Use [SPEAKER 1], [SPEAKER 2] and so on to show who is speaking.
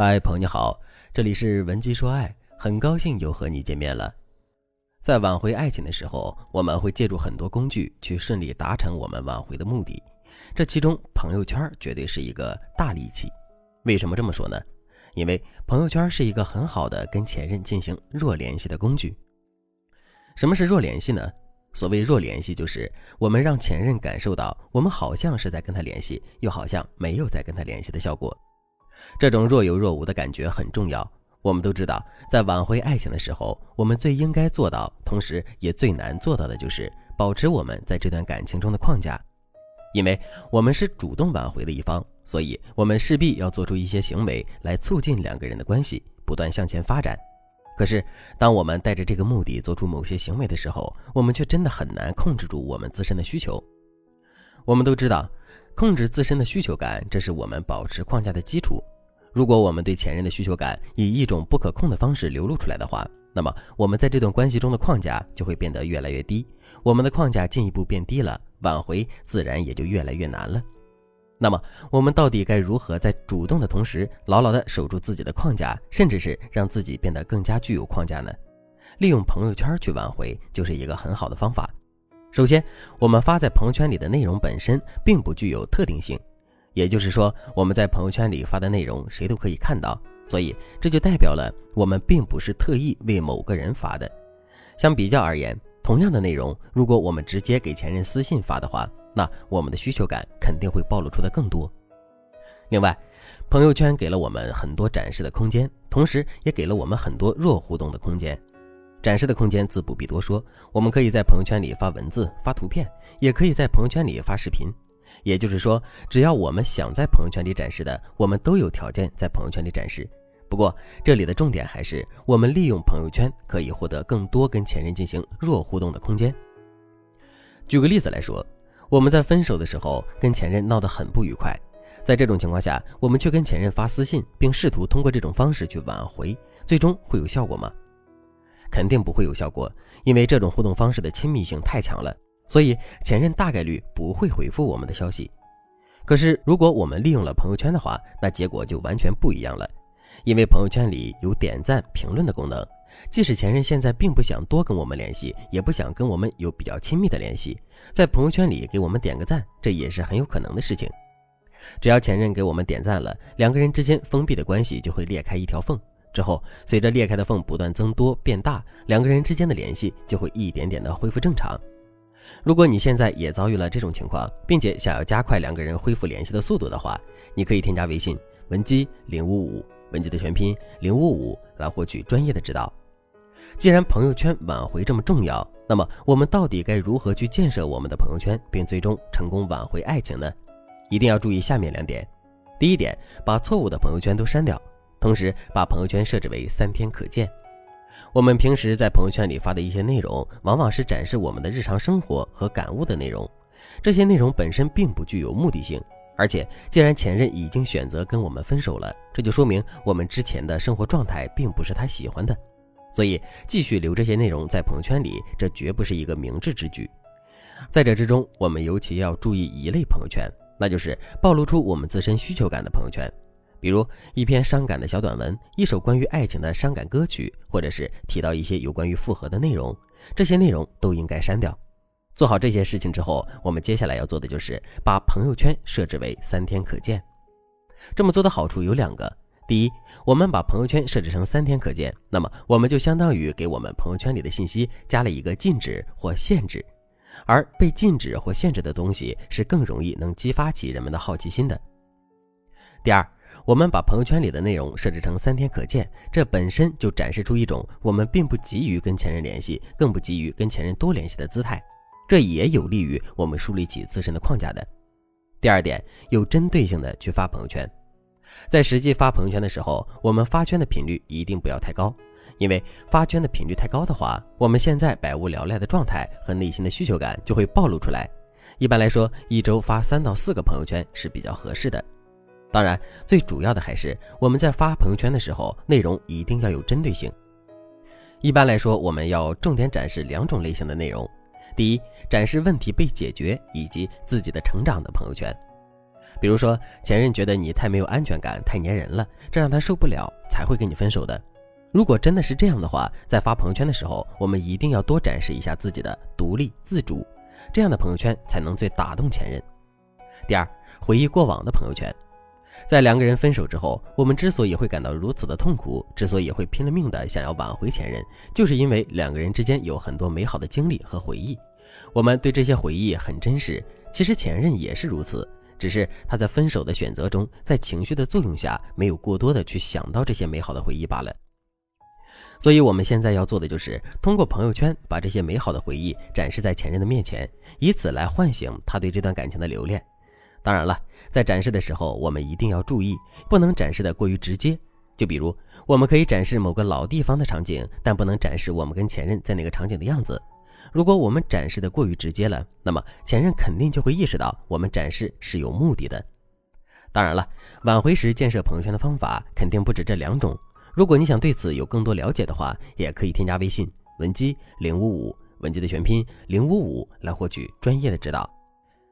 [SPEAKER 1] 嗨，朋友你好，这里是文姬说爱，很高兴又和你见面了。在挽回爱情的时候，我们会借助很多工具去顺利达成我们挽回的目的，这其中朋友圈绝对是一个大利器。为什么这么说呢？因为朋友圈是一个很好的跟前任进行弱联系的工具。什么是弱联系呢？所谓弱联系，就是我们让前任感受到我们好像是在跟他联系，又好像没有在跟他联系的效果。这种若有若无的感觉很重要。我们都知道，在挽回爱情的时候，我们最应该做到，同时也最难做到的，就是保持我们在这段感情中的框架。因为我们是主动挽回的一方，所以我们势必要做出一些行为来促进两个人的关系不断向前发展。可是，当我们带着这个目的做出某些行为的时候，我们却真的很难控制住我们自身的需求。我们都知道。控制自身的需求感，这是我们保持框架的基础。如果我们对前任的需求感以一种不可控的方式流露出来的话，那么我们在这段关系中的框架就会变得越来越低。我们的框架进一步变低了，挽回自然也就越来越难了。那么，我们到底该如何在主动的同时，牢牢地守住自己的框架，甚至是让自己变得更加具有框架呢？利用朋友圈去挽回，就是一个很好的方法。首先，我们发在朋友圈里的内容本身并不具有特定性，也就是说，我们在朋友圈里发的内容谁都可以看到，所以这就代表了我们并不是特意为某个人发的。相比较而言，同样的内容，如果我们直接给前任私信发的话，那我们的需求感肯定会暴露出的更多。另外，朋友圈给了我们很多展示的空间，同时也给了我们很多弱互动的空间。展示的空间自不必多说，我们可以在朋友圈里发文字、发图片，也可以在朋友圈里发视频。也就是说，只要我们想在朋友圈里展示的，我们都有条件在朋友圈里展示。不过，这里的重点还是我们利用朋友圈可以获得更多跟前任进行弱互动的空间。举个例子来说，我们在分手的时候跟前任闹得很不愉快，在这种情况下，我们却跟前任发私信，并试图通过这种方式去挽回，最终会有效果吗？肯定不会有效果，因为这种互动方式的亲密性太强了，所以前任大概率不会回复我们的消息。可是，如果我们利用了朋友圈的话，那结果就完全不一样了，因为朋友圈里有点赞、评论的功能。即使前任现在并不想多跟我们联系，也不想跟我们有比较亲密的联系，在朋友圈里给我们点个赞，这也是很有可能的事情。只要前任给我们点赞了，两个人之间封闭的关系就会裂开一条缝。之后，随着裂开的缝不断增多变大，两个人之间的联系就会一点点的恢复正常。如果你现在也遭遇了这种情况，并且想要加快两个人恢复联系的速度的话，你可以添加微信文姬零五五，文姬的全拼零五五，来获取专业的指导。既然朋友圈挽回这么重要，那么我们到底该如何去建设我们的朋友圈，并最终成功挽回爱情呢？一定要注意下面两点。第一点，把错误的朋友圈都删掉。同时，把朋友圈设置为三天可见。我们平时在朋友圈里发的一些内容，往往是展示我们的日常生活和感悟的内容。这些内容本身并不具有目的性，而且既然前任已经选择跟我们分手了，这就说明我们之前的生活状态并不是他喜欢的。所以，继续留这些内容在朋友圈里，这绝不是一个明智之举。在这之中，我们尤其要注意一类朋友圈，那就是暴露出我们自身需求感的朋友圈。比如一篇伤感的小短文，一首关于爱情的伤感歌曲，或者是提到一些有关于复合的内容，这些内容都应该删掉。做好这些事情之后，我们接下来要做的就是把朋友圈设置为三天可见。这么做的好处有两个：第一，我们把朋友圈设置成三天可见，那么我们就相当于给我们朋友圈里的信息加了一个禁止或限制，而被禁止或限制的东西是更容易能激发起人们的好奇心的。第二。我们把朋友圈里的内容设置成三天可见，这本身就展示出一种我们并不急于跟前任联系，更不急于跟前任多联系的姿态，这也有利于我们树立起自身的框架的。第二点，有针对性的去发朋友圈，在实际发朋友圈的时候，我们发圈的频率一定不要太高，因为发圈的频率太高的话，我们现在百无聊赖的状态和内心的需求感就会暴露出来。一般来说，一周发三到四个朋友圈是比较合适的。当然，最主要的还是我们在发朋友圈的时候，内容一定要有针对性。一般来说，我们要重点展示两种类型的内容：第一，展示问题被解决以及自己的成长的朋友圈。比如说，前任觉得你太没有安全感、太粘人了，这让他受不了，才会跟你分手的。如果真的是这样的话，在发朋友圈的时候，我们一定要多展示一下自己的独立自主，这样的朋友圈才能最打动前任。第二，回忆过往的朋友圈，在两个人分手之后，我们之所以会感到如此的痛苦，之所以会拼了命的想要挽回前任，就是因为两个人之间有很多美好的经历和回忆，我们对这些回忆很真实。其实前任也是如此，只是他在分手的选择中，在情绪的作用下，没有过多的去想到这些美好的回忆罢了。所以，我们现在要做的就是通过朋友圈把这些美好的回忆展示在前任的面前，以此来唤醒他对这段感情的留恋。当然了，在展示的时候，我们一定要注意，不能展示的过于直接。就比如，我们可以展示某个老地方的场景，但不能展示我们跟前任在那个场景的样子。如果我们展示的过于直接了，那么前任肯定就会意识到我们展示是有目的的。当然了，挽回时建设朋友圈的方法肯定不止这两种。如果你想对此有更多了解的话，也可以添加微信文姬零五五，文姬的全拼零五五，来获取专业的指导。